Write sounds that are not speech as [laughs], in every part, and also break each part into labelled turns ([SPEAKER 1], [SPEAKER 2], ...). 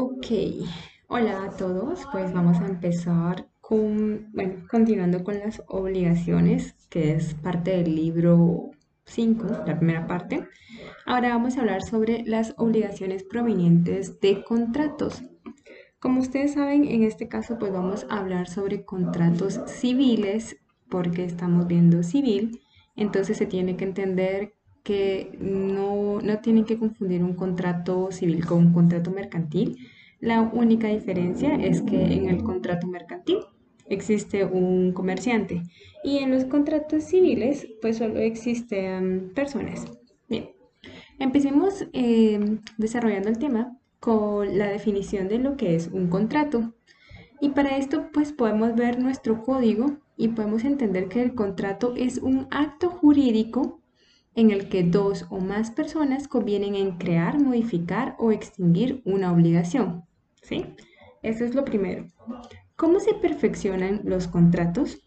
[SPEAKER 1] Ok, hola a todos. Pues vamos a empezar con, bueno, continuando con las obligaciones, que es parte del libro 5, la primera parte. Ahora vamos a hablar sobre las obligaciones provenientes de contratos. Como ustedes saben, en este caso pues vamos a hablar sobre contratos civiles, porque estamos viendo civil, entonces se tiene que entender que no, no tienen que confundir un contrato civil con un contrato mercantil. La única diferencia es que en el contrato mercantil existe un comerciante y en los contratos civiles pues solo existen personas. Bien, empecemos em, desarrollando el tema con la definición de lo que es un contrato. Y para esto pues podemos ver nuestro código y podemos entender que el contrato es un acto jurídico en el que dos o más personas convienen en crear, modificar o extinguir una obligación. ¿Sí? Eso es lo primero. ¿Cómo se perfeccionan los contratos?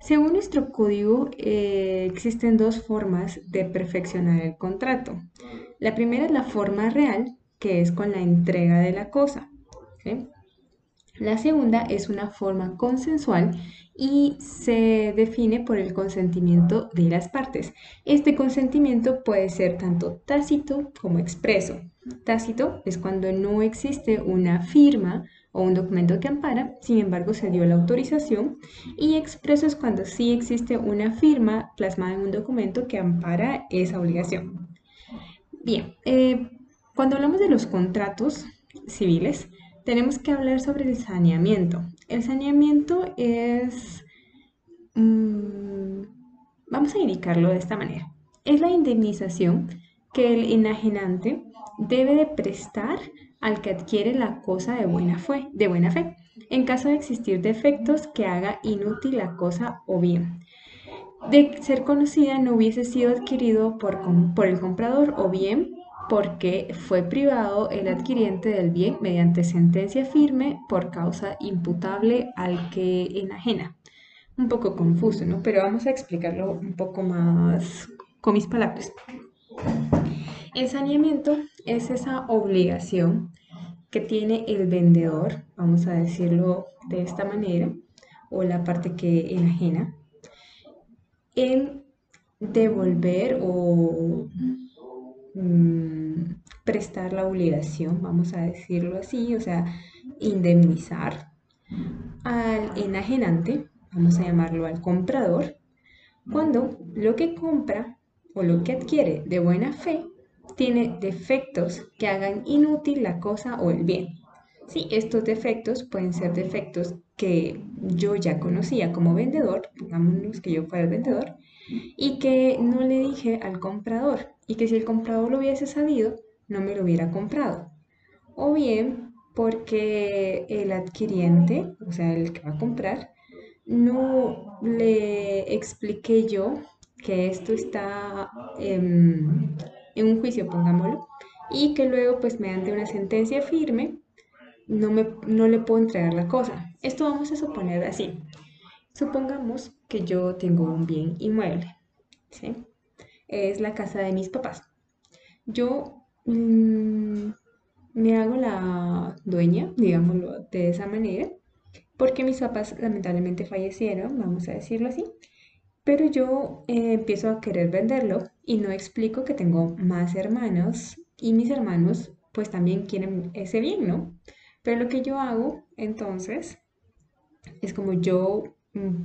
[SPEAKER 1] Según nuestro código, eh, existen dos formas de perfeccionar el contrato. La primera es la forma real, que es con la entrega de la cosa. La segunda es una forma consensual y se define por el consentimiento de las partes. Este consentimiento puede ser tanto tácito como expreso. Tácito es cuando no existe una firma o un documento que ampara, sin embargo se dio la autorización, y expreso es cuando sí existe una firma plasmada en un documento que ampara esa obligación. Bien, eh, cuando hablamos de los contratos civiles, tenemos que hablar sobre el saneamiento. El saneamiento es, mm, vamos a indicarlo de esta manera, es la indemnización que el enajenante debe de prestar al que adquiere la cosa de buena, fe, de buena fe, en caso de existir defectos que haga inútil la cosa o bien. De ser conocida no hubiese sido adquirido por, por el comprador o bien porque fue privado el adquiriente del bien mediante sentencia firme por causa imputable al que enajena. Un poco confuso, ¿no? Pero vamos a explicarlo un poco más con mis palabras. El saneamiento es esa obligación que tiene el vendedor, vamos a decirlo de esta manera, o la parte que enajena, en devolver o Mm, prestar la obligación, vamos a decirlo así, o sea, indemnizar al enajenante, vamos a llamarlo al comprador, cuando lo que compra o lo que adquiere de buena fe tiene defectos que hagan inútil la cosa o el bien. Sí, estos defectos pueden ser defectos que yo ya conocía como vendedor, pongámonos que yo fuera el vendedor, y que no le dije al comprador y que si el comprador lo hubiese sabido, no me lo hubiera comprado. O bien porque el adquiriente, o sea, el que va a comprar, no le expliqué yo que esto está en, un juicio, pongámoslo, y que luego, pues mediante una sentencia firme, no, me, no le puedo entregar la cosa. Esto vamos a suponer así. Supongamos que yo tengo un bien inmueble, ¿sí? Es la casa de mis papás. Yo mm, me hago la dueña, digámoslo de esa manera, porque mis papás lamentablemente fallecieron, vamos a decirlo así, pero yo eh, empiezo a querer venderlo y no explico que tengo más hermanos y mis hermanos pues también quieren ese bien, ¿no? Pero lo que yo hago entonces es como yo mm,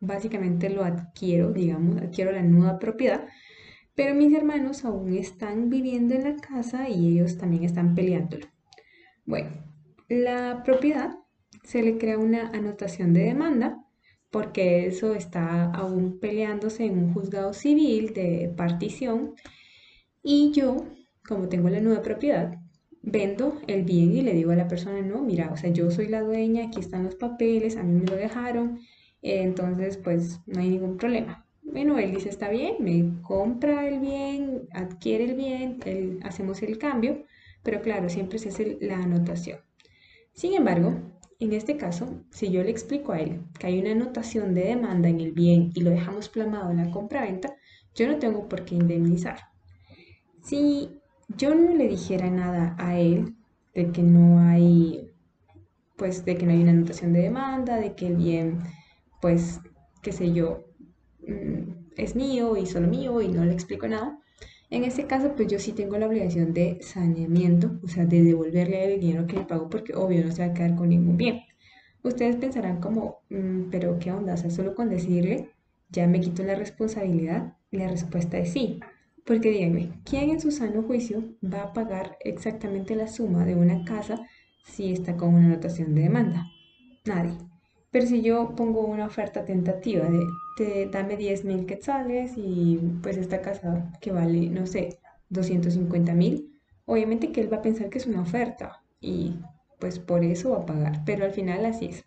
[SPEAKER 1] básicamente lo adquiero, digamos, adquiero la nueva propiedad, pero mis hermanos aún están viviendo en la casa y ellos también están peleándolo. Bueno, la propiedad se le crea una anotación de demanda porque eso está aún peleándose en un juzgado civil de partición y yo, como tengo la nueva propiedad, vendo el bien y le digo a la persona, no, mira, o sea, yo soy la dueña, aquí están los papeles, a mí me lo dejaron, entonces pues no hay ningún problema. Bueno, él dice, está bien, me compra el bien, adquiere el bien, hacemos el cambio, pero claro, siempre se hace la anotación. Sin embargo, en este caso, si yo le explico a él que hay una anotación de demanda en el bien y lo dejamos plamado en la compra-venta, yo no tengo por qué indemnizar. Si yo no le dijera nada a él de que no hay, pues, de que no hay una anotación de demanda, de que el bien, pues, qué sé yo, es mío y solo mío y no le explico nada. En este caso, pues yo sí tengo la obligación de saneamiento, o sea, de devolverle el dinero que le pago porque obvio no se va a quedar con ningún bien. Ustedes pensarán como, mm, pero ¿qué onda? Sea, solo con decirle ya me quito la responsabilidad. La respuesta es sí. Porque díganme, ¿quién en su sano juicio va a pagar exactamente la suma de una casa si está con una anotación de demanda? Nadie. Pero si yo pongo una oferta tentativa de te, dame 10 mil quetzales y pues esta casa que vale, no sé, 250 mil, obviamente que él va a pensar que es una oferta y pues por eso va a pagar, pero al final así es.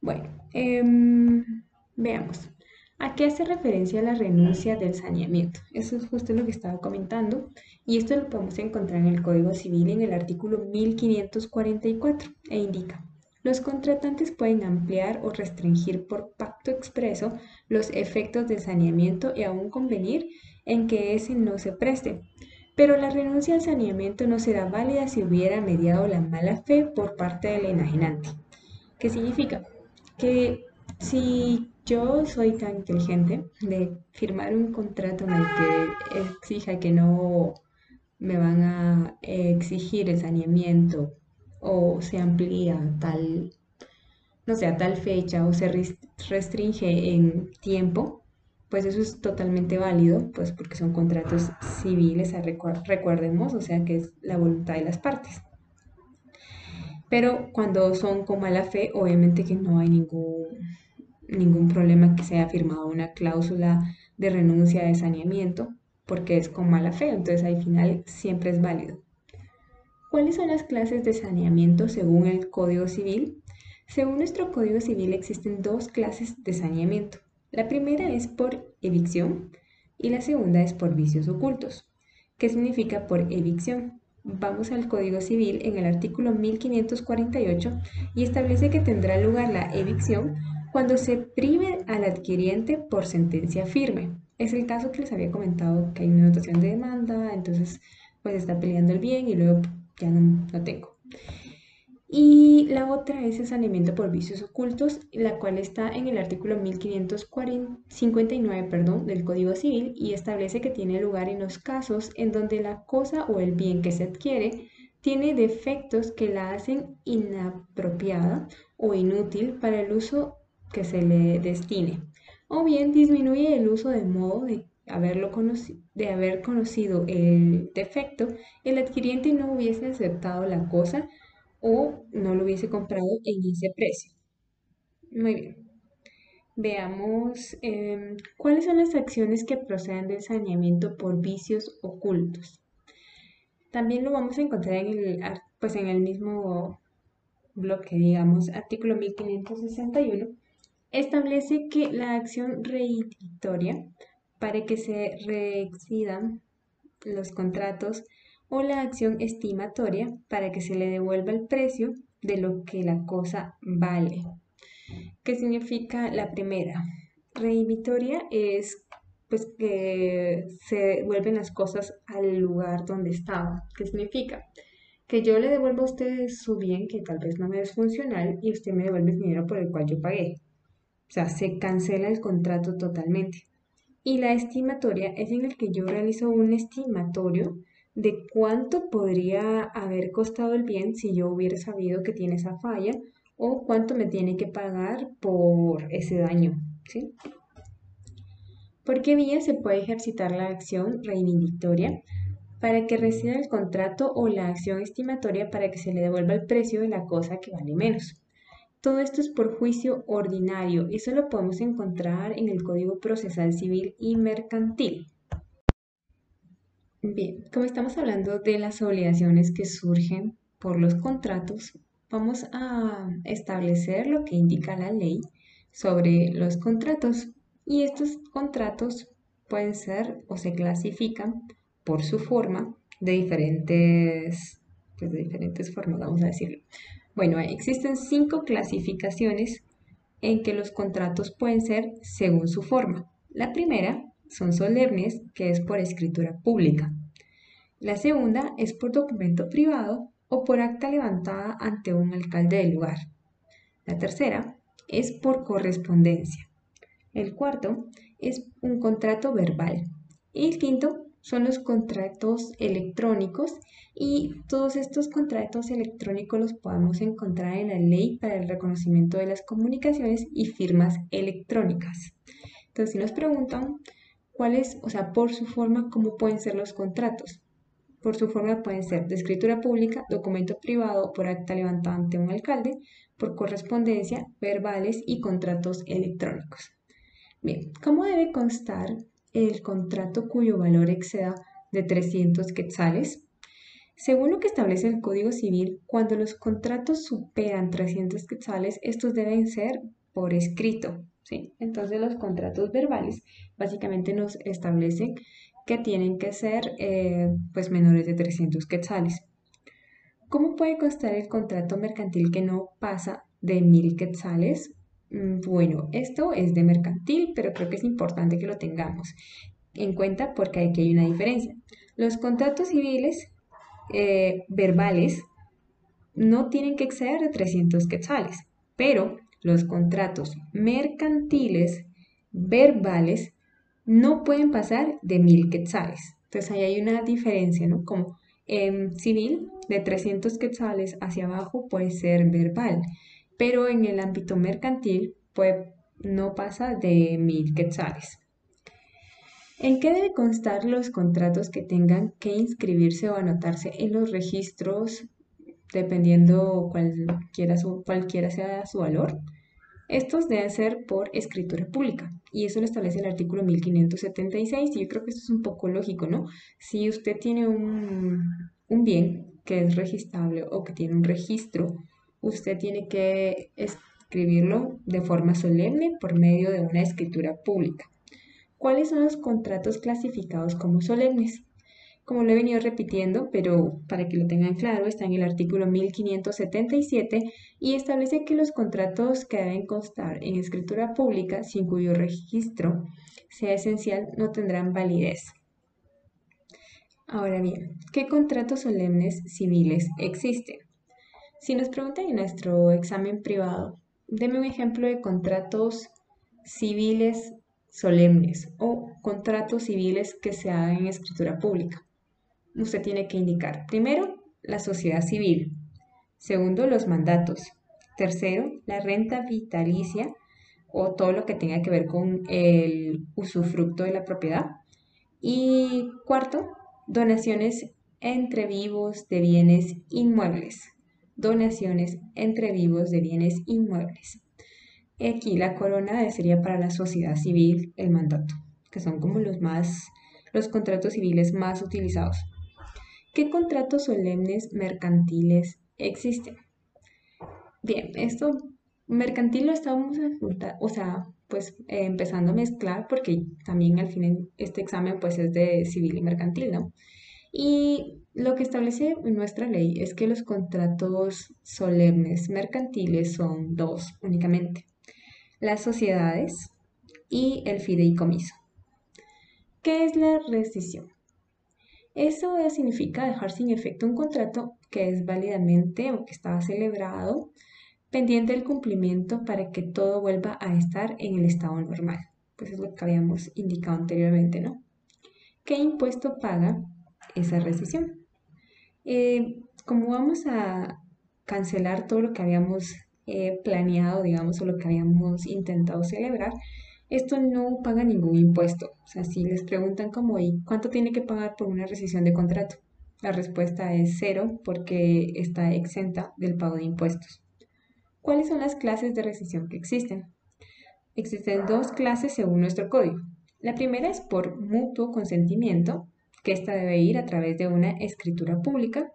[SPEAKER 1] Bueno, em, veamos. ¿A qué hace referencia la renuncia del saneamiento? Eso es justo lo que estaba comentando y esto lo podemos encontrar en el Código Civil en el artículo 1544 e indica, los contratantes pueden ampliar o restringir por pacto expreso los efectos del saneamiento y aún convenir en que ese no se preste. Pero la renuncia al saneamiento no será válida si hubiera mediado la mala fe por parte del enajenante. ¿Qué significa? Que si yo soy tan inteligente de firmar un contrato en el que exija que no me van a exigir el saneamiento o se amplía tal, no sé, tal fecha o se restringe en tiempo, pues eso es totalmente válido, pues porque son contratos civiles, recuerdemos, o sea que es la voluntad de las partes. Pero cuando son con mala fe, obviamente que no hay ningún ningún problema que se haya firmado una cláusula de renuncia de saneamiento, porque es con mala fe, entonces al final siempre es válido. ¿Cuáles son las clases de saneamiento según el Código Civil? Según nuestro Código Civil existen dos clases de saneamiento. La primera es por evicción y la segunda es por vicios ocultos. ¿Qué significa por evicción? Vamos al Código Civil en el artículo 1548 y establece que tendrá lugar la evicción cuando se prive al adquiriente por sentencia firme. Es el caso que les había comentado que hay una notación de demanda, entonces pues está peleando el bien y luego ya no, lo tengo. Y la otra es el saneamiento por vicios ocultos, la cual está en el artículo 1559 perdón, del Código Civil y establece que tiene lugar en los casos en donde la cosa o el bien que se adquiere tiene defectos que la hacen inapropiada o inútil para el uso que se le destine. O bien disminuye el uso de modo de, de haber conocido el defecto, el adquiriente no hubiese aceptado la cosa o no lo hubiese comprado en ese precio. Muy bien. Veamos em, cuáles son las acciones que proceden del saneamiento por vicios ocultos. También lo vamos a encontrar en el, pues en el mismo bloque, digamos, artículo 1561 establece que la acción reeditoria para que se reexcidan los contratos o la acción estimatoria para que se le devuelva el precio de lo que la cosa vale. ¿Qué significa la primera? Reeditoria es pues que se vuelven las cosas al lugar donde estaban. ¿Qué significa? Que yo le devuelvo a usted su bien que tal vez no me es funcional y usted me devuelve el dinero por el cual yo pagué. O sea, se cancela el contrato totalmente. Y la estimatoria es en el que yo realizo un estimatorio de cuánto podría haber costado el bien si yo hubiera sabido que tiene esa falla o cuánto me tiene que pagar por ese daño. ¿sí? ¿Por qué vía se puede ejercitar la acción reivindicatoria? Para que resida el contrato o la acción estimatoria para que se le devuelva el precio de la cosa que vale menos. Todo esto es por juicio ordinario y eso lo podemos encontrar en el Código Procesal Civil y Mercantil. Bien, como estamos hablando de las obligaciones que surgen por los contratos, vamos a establecer lo que indica la ley sobre los contratos. Y estos contratos pueden ser o se clasifican por su forma de diferentes, pues de diferentes formas, vamos a decirlo. Bueno, existen cinco clasificaciones en que los contratos pueden ser según su forma. La primera son solemnes, que es por escritura pública. La segunda es por documento privado o por acta levantada ante un alcalde del lugar. La tercera es por correspondencia. El cuarto es un contrato verbal. Y el quinto son los contratos electrónicos y todos estos contratos electrónicos los podemos encontrar en la ley para el reconocimiento de las comunicaciones y firmas electrónicas. Entonces, si nos preguntan cuáles, o sea, por su forma, cómo pueden ser los contratos. Por su forma pueden ser de escritura pública, documento privado por acta levantada ante un alcalde, por correspondencia, verbales y contratos electrónicos. Bien, ¿cómo debe constar el contrato cuyo valor exceda de 300 quetzales? Según lo que establece el Código Civil, cuando los contratos superan 300 quetzales, estos deben ser por escrito, ¿sí? Entonces los contratos verbales básicamente nos establecen que tienen que ser eh, pues menores de 300 quetzales. ¿Cómo puede costar el contrato mercantil que no pasa de 1000 quetzales? Mm, bueno, esto es de mercantil, pero creo que es importante que lo tengamos en cuenta porque aquí hay una diferencia. Los contratos civiles eh, verbales no tienen que exceder de 300 quetzales, pero los contratos mercantiles verbales no pueden pasar de 1000 quetzales. Entonces ahí hay una diferencia, ¿no? Como en civil, de 300 quetzales hacia abajo puede ser verbal, pero en el ámbito mercantil pues, no pasa de 1000 quetzales. ¿En qué debe constar los contratos que tengan que inscribirse o anotarse en los registros dependiendo cualquiera, cualquiera sea su valor? Estos deben ser por escritura pública y eso lo establece el artículo 1576 y yo creo que esto es un poco lógico, ¿no? Si usted tiene un, un bien que es registrable o que tiene un registro, usted tiene que escribirlo de forma solemne por medio de una escritura pública. ¿Cuáles son los contratos clasificados como solemnes? Como lo he venido repitiendo, pero para que lo tengan claro, está en el artículo 1577 y establece que los contratos que deben constar en escritura pública, sin cuyo registro sea esencial, no tendrán validez. Ahora bien, ¿qué contratos solemnes civiles existen? Si nos preguntan en nuestro examen privado, deme un ejemplo de contratos civiles solemnes o contratos civiles que se hagan en escritura pública usted tiene que indicar, primero, la sociedad civil, segundo, los mandatos, tercero, la renta vitalicia o todo lo que tenga que ver con el usufructo de la propiedad. Y cuarto, donaciones entre vivos de bienes inmuebles. Donaciones entre vivos de bienes inmuebles. Aquí la corona sería para la sociedad civil, el mandato, que son como los más, los contratos civiles más utilizados. ¿Qué contratos solemnes mercantiles existen? Bien, esto mercantil lo estamos, o sea, pues eh, empezando a mezclar porque también al fin este examen pues es de civil y mercantil, ¿no? Y lo que establece nuestra ley es que los contratos solemnes mercantiles son dos únicamente, las sociedades y el fideicomiso. ¿Qué es la rescisión? Eso significa dejar sin efecto un contrato que es válidamente o que estaba celebrado pendiente del cumplimiento para que todo vuelva a estar en el estado normal. Pues es lo que habíamos indicado anteriormente, ¿no? ¿Qué impuesto paga esa rescisión? Eh, como vamos a cancelar todo lo que habíamos eh, planeado, digamos, o lo que habíamos intentado celebrar, esto no paga ningún impuesto. O sea, si les preguntan como, ¿y cuánto tiene que pagar por una rescisión de contrato? La respuesta es cero porque está exenta del pago de impuestos. ¿Cuáles son las clases de rescisión que existen? Existen dos clases según nuestro código. La primera es por mutuo consentimiento, que ésta debe ir a través de una escritura pública.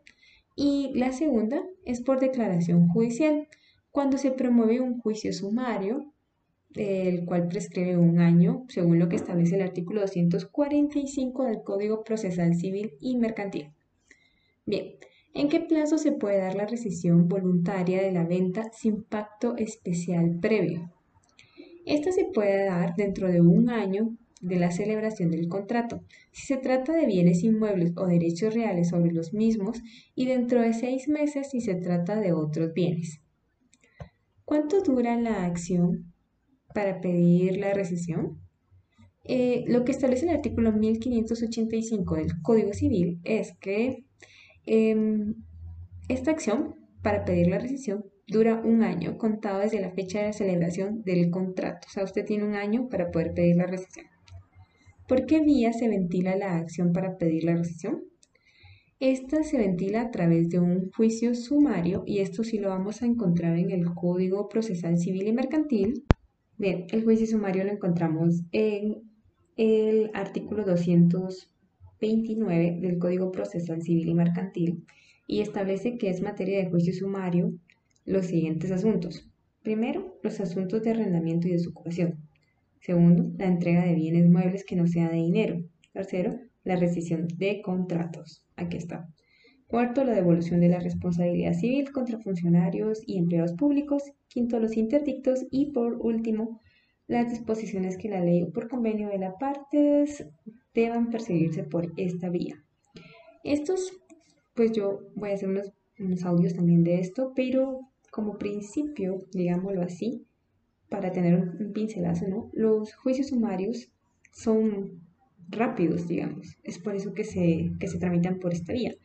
[SPEAKER 1] Y la segunda es por declaración judicial, cuando se promueve un juicio sumario el cual prescribe un año, según lo que establece el artículo 245 del Código Procesal Civil y Mercantil. Bien, ¿en qué plazo se puede dar la rescisión voluntaria de la venta sin pacto especial previo? Esta se puede dar dentro de un año de la celebración del contrato, si se trata de bienes inmuebles o derechos reales sobre los mismos y dentro de seis meses si se trata de otros bienes. ¿Cuánto dura la acción para pedir la rescisión? Eh, lo que establece el artículo 1585 del Código Civil es que em, esta acción para pedir la rescisión dura un año contado desde la fecha de celebración del contrato. O sea, usted tiene un año para poder pedir la rescisión. ¿Por qué vía se ventila la acción para pedir la rescisión? Esta se ventila a través de un juicio sumario y esto sí lo vamos a encontrar en el Código Procesal Civil y Mercantil. Bien, el juicio sumario lo encontramos en el artículo 229 del Código Procesal Civil y Mercantil y establece que es materia de juicio sumario los siguientes asuntos. Primero, los asuntos de arrendamiento y desocupación. Segundo, la entrega de bienes muebles que no sea de dinero. Tercero, la rescisión de contratos. Aquí está. Cuarto, la devolución de la responsabilidad civil contra funcionarios y empleados públicos. Quinto, los interdictos. Y por último, las disposiciones que la ley o por convenio de las partes deban perseguirse por esta vía. Estos, pues yo voy a hacer unos, unos audios también de esto, pero como principio, digámoslo así, para tener un pincelazo, ¿no? Los juicios sumarios son rápidos, digamos. Es por eso que se, que se tramitan por esta vía.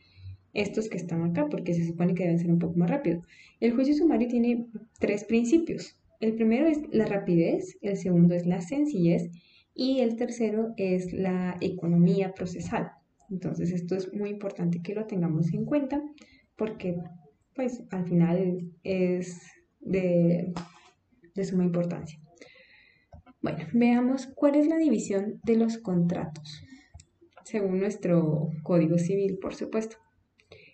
[SPEAKER 1] Estos que están acá, porque se supone que deben ser un poco más rápidos. El juicio sumario tiene tres principios. El primero es la rapidez, el segundo es la sencillez y el tercero es la economía procesal. Entonces esto es muy importante que lo tengamos en cuenta porque pues al final es de, suma importancia. Bueno, veamos cuál es la división de los contratos, según nuestro Código Civil, por supuesto.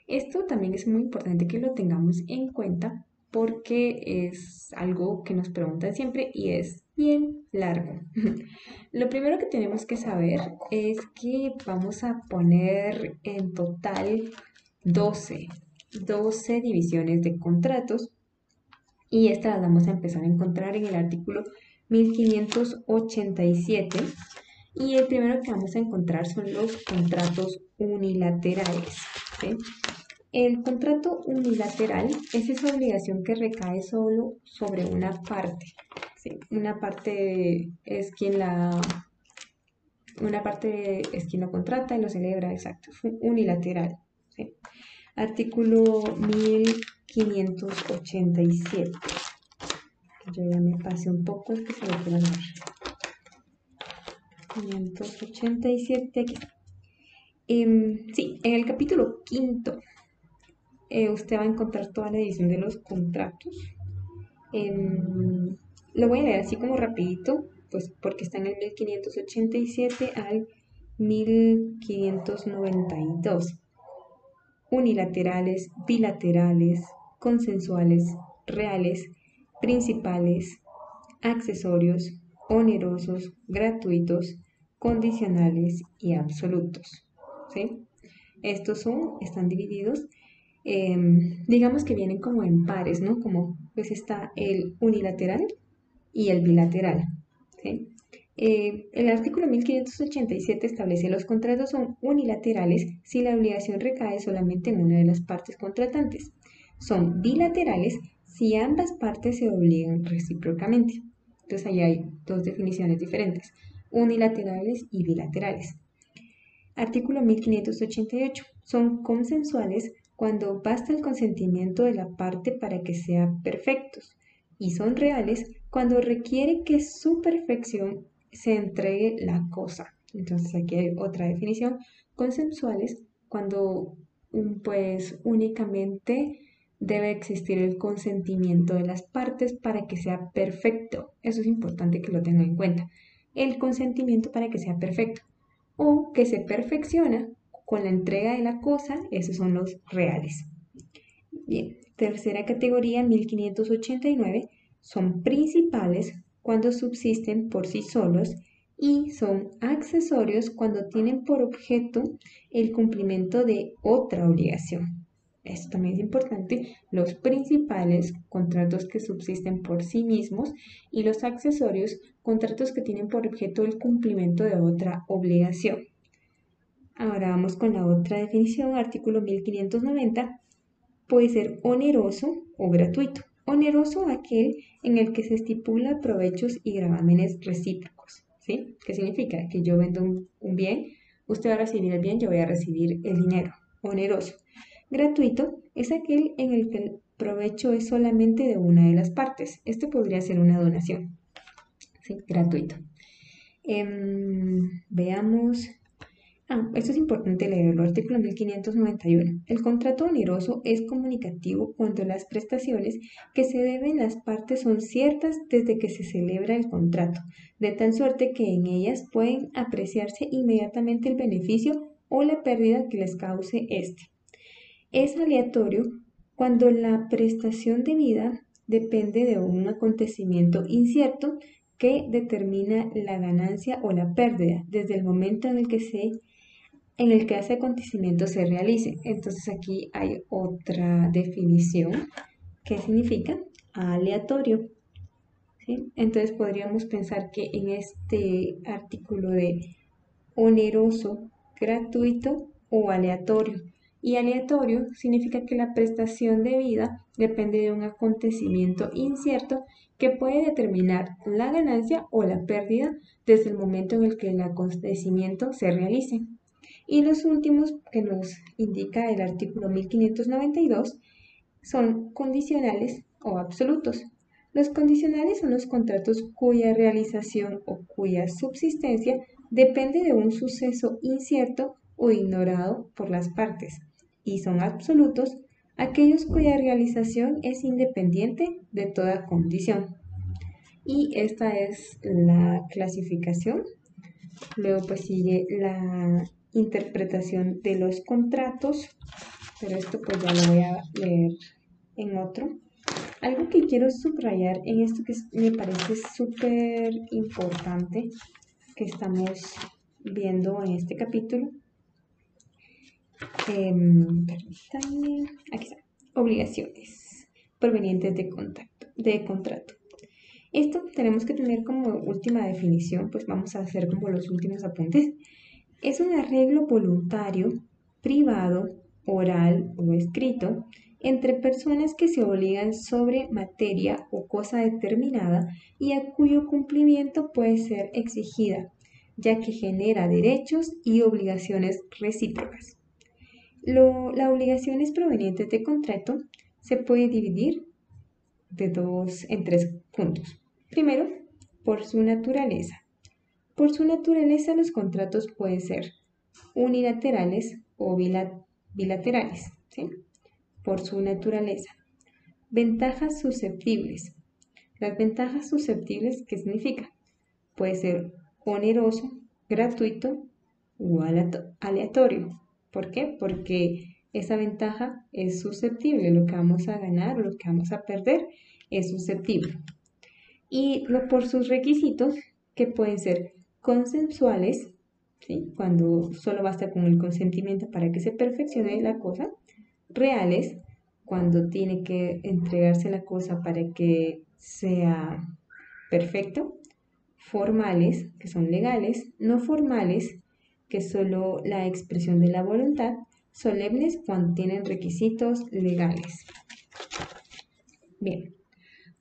[SPEAKER 1] Esto también es muy importante que lo tengamos en cuenta porque es algo que nos preguntan siempre y es bien largo. [laughs] Lo primero que tenemos que saber es que vamos a poner en total 12 12 divisiones de contratos y estas las vamos a empezar a encontrar en el artículo 1587 y el primero que vamos a encontrar son los contratos unilaterales. El contrato unilateral es esa obligación que recae solo sobre una parte. Una parte es quien la una parte es quien lo contrata y lo celebra, exacto, unilateral. Artículo 1587. Yo ya me pasé un poco, es que se lo quiero dar. 587 aquí. Em, sí, en el capítulo quinto eh, usted va a encontrar toda la edición de los contratos. Em, lo voy a leer así como rapidito, pues porque está en el 1587 al 1592 unilaterales, bilaterales, consensuales, reales, principales, accesorios, onerosos, gratuitos, condicionales y absolutos. ¿sí? Estos son, están divididos, em, digamos que vienen como en pares, ¿no? Como pues está el unilateral y el bilateral. Eh, el artículo 1587 establece los contratos son unilaterales si la obligación recae solamente en una de las partes contratantes. Son bilaterales si ambas partes se obligan recíprocamente. Entonces ahí hay dos definiciones diferentes, unilaterales y bilaterales. Artículo 1588. Son consensuales cuando basta el consentimiento de la parte para que sean perfectos y son reales cuando requiere que su perfección se entregue la cosa. Entonces aquí hay otra definición. Consensuales, cuando pues únicamente debe existir el consentimiento de las partes para que sea perfecto. Eso es importante que lo tengan en cuenta. El consentimiento para que sea perfecto. O que se perfecciona con la entrega de la cosa, esos son los reales. Bien, tercera categoría, 1589, son principales cuando subsisten por sí solos y son accesorios cuando tienen por objeto el cumplimiento de otra obligación. Esto también es importante, los principales contratos que subsisten por sí mismos y los accesorios, contratos que tienen por objeto el cumplimiento de otra obligación. Ahora vamos con la otra definición, artículo 1590, puede ser oneroso o gratuito. Oneroso aquel en el que se estipula provechos y gravámenes recíprocos. ¿sí? ¿Qué significa? Que yo vendo un, un bien, usted va a recibir el bien, yo voy a recibir el dinero. Oneroso. Gratuito es aquel en el que el provecho es solamente de una de las partes. Este podría ser una donación. ¿sí? Gratuito. Em, veamos. Ah, esto es importante leerlo. Artículo 1591. El contrato oneroso es comunicativo cuando las prestaciones que se deben las partes son ciertas desde que se celebra el contrato, de tal suerte que en ellas pueden apreciarse inmediatamente el beneficio o la pérdida que les cause éste es aleatorio cuando la prestación de vida depende de un acontecimiento incierto que determina la ganancia o la pérdida desde el momento en el que se en el que ese acontecimiento se realice. Entonces aquí hay otra definición que significa aleatorio. Entonces podríamos pensar que en este artículo de oneroso, gratuito o aleatorio y aleatorio significa que la prestación de vida depende de un acontecimiento incierto que puede determinar la ganancia o la pérdida desde el momento en el que el acontecimiento se realice. Y los últimos que nos indica el artículo 1592 son condicionales o absolutos. Los condicionales son los contratos cuya realización o cuya subsistencia depende de un suceso incierto o ignorado por las partes y son absolutos aquellos cuya realización es independiente de toda condición. Y esta es la clasificación. Luego pues sigue la interpretación de los contratos, pero esto pues ya lo voy a leer en otro. Algo que quiero subrayar en esto que me parece súper importante que estamos viendo en este capítulo Em, aquí está, obligaciones provenientes de, contacto, de contrato. Esto tenemos que tener como última definición, pues vamos a hacer como los últimos apuntes. Es un arreglo voluntario, privado, oral o escrito entre personas que se obligan sobre materia o cosa determinada y a cuyo cumplimiento puede ser exigida, ya que genera derechos y obligaciones recíprocas la obligación es proveniente de contrato se puede dividir de dos, en tres puntos. Primero, por su naturaleza. Por su naturaleza los contratos pueden ser unilaterales o bilaterales. Por su naturaleza. Ventajas susceptibles. Las ventajas susceptibles, ¿qué significa? Puede ser oneroso, gratuito o aleatorio. ¿Por qué? Porque esa ventaja es susceptible, lo que vamos a ganar o lo que vamos a perder es susceptible. Y por sus requisitos, que pueden ser consensuales, cuando solo basta con el consentimiento para que se perfeccione la cosa, reales, cuando tiene que entregarse la cosa para que sea perfecto, formales, que son legales, no formales, que solo la expresión de la voluntad, solemnes cuando tienen requisitos legales. Bien,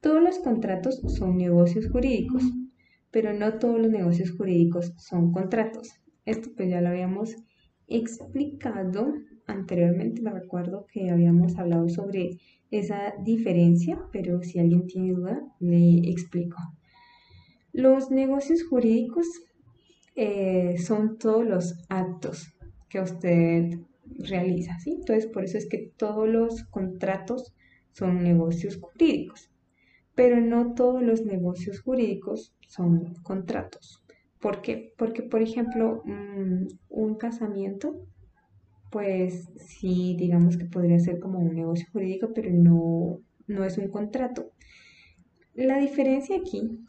[SPEAKER 1] todos los contratos son negocios jurídicos, pero no todos los negocios jurídicos son contratos. Esto pues ya lo habíamos explicado anteriormente, me recuerdo que habíamos hablado sobre esa diferencia, pero si alguien tiene duda, le explico. Los negocios jurídicos eh, son todos los actos que usted realiza, ¿sí? Entonces, por eso es que todos los contratos son negocios jurídicos, pero no todos los negocios jurídicos son contratos. ¿Por qué? Porque, por ejemplo, mm, un casamiento, pues sí, digamos que podría ser como un negocio jurídico, pero no, no es un contrato. La diferencia aquí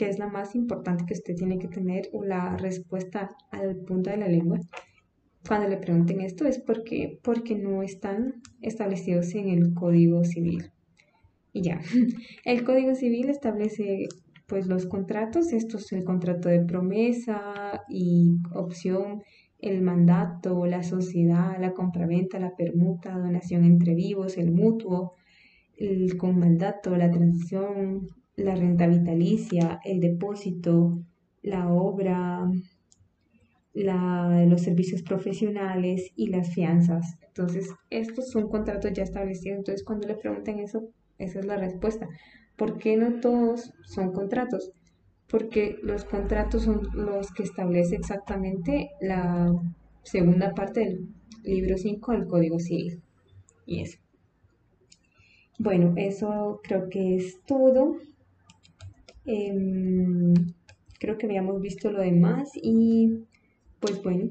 [SPEAKER 1] que es la más importante que usted tiene que tener, o la respuesta al punto de la lengua, cuando le pregunten esto es porque, porque no están establecidos en el Código Civil. Y ya, [laughs] el Código Civil establece pues los contratos, esto es el contrato de promesa y opción, el mandato, la sociedad, la compraventa, la permuta, donación entre vivos, el mutuo, el con mandato, la transición, la renta vitalicia, el depósito, la obra, la, los servicios profesionales y las fianzas. Entonces, estos son contratos ya establecidos. Entonces, cuando le pregunten eso, esa es la respuesta. ¿Por qué no todos son contratos? Porque los contratos son los que establece exactamente la segunda parte del libro 5 del Código Civil. Y eso. Bueno, eso creo que es todo. Em, creo que habíamos visto lo demás y pues bueno,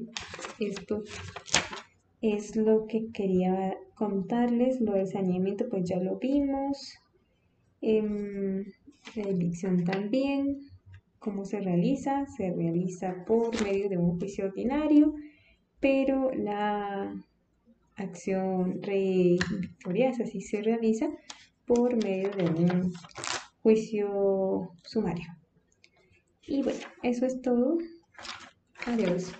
[SPEAKER 1] esto es lo que quería contarles. Lo del saneamiento pues ya lo vimos. Eh, la evicción también. ¿Cómo se realiza? Se realiza por medio de un juicio ordinario, pero la acción revictoriosa sí se realiza por medio de un juicio sumario. Y bueno, eso es todo. Adiós.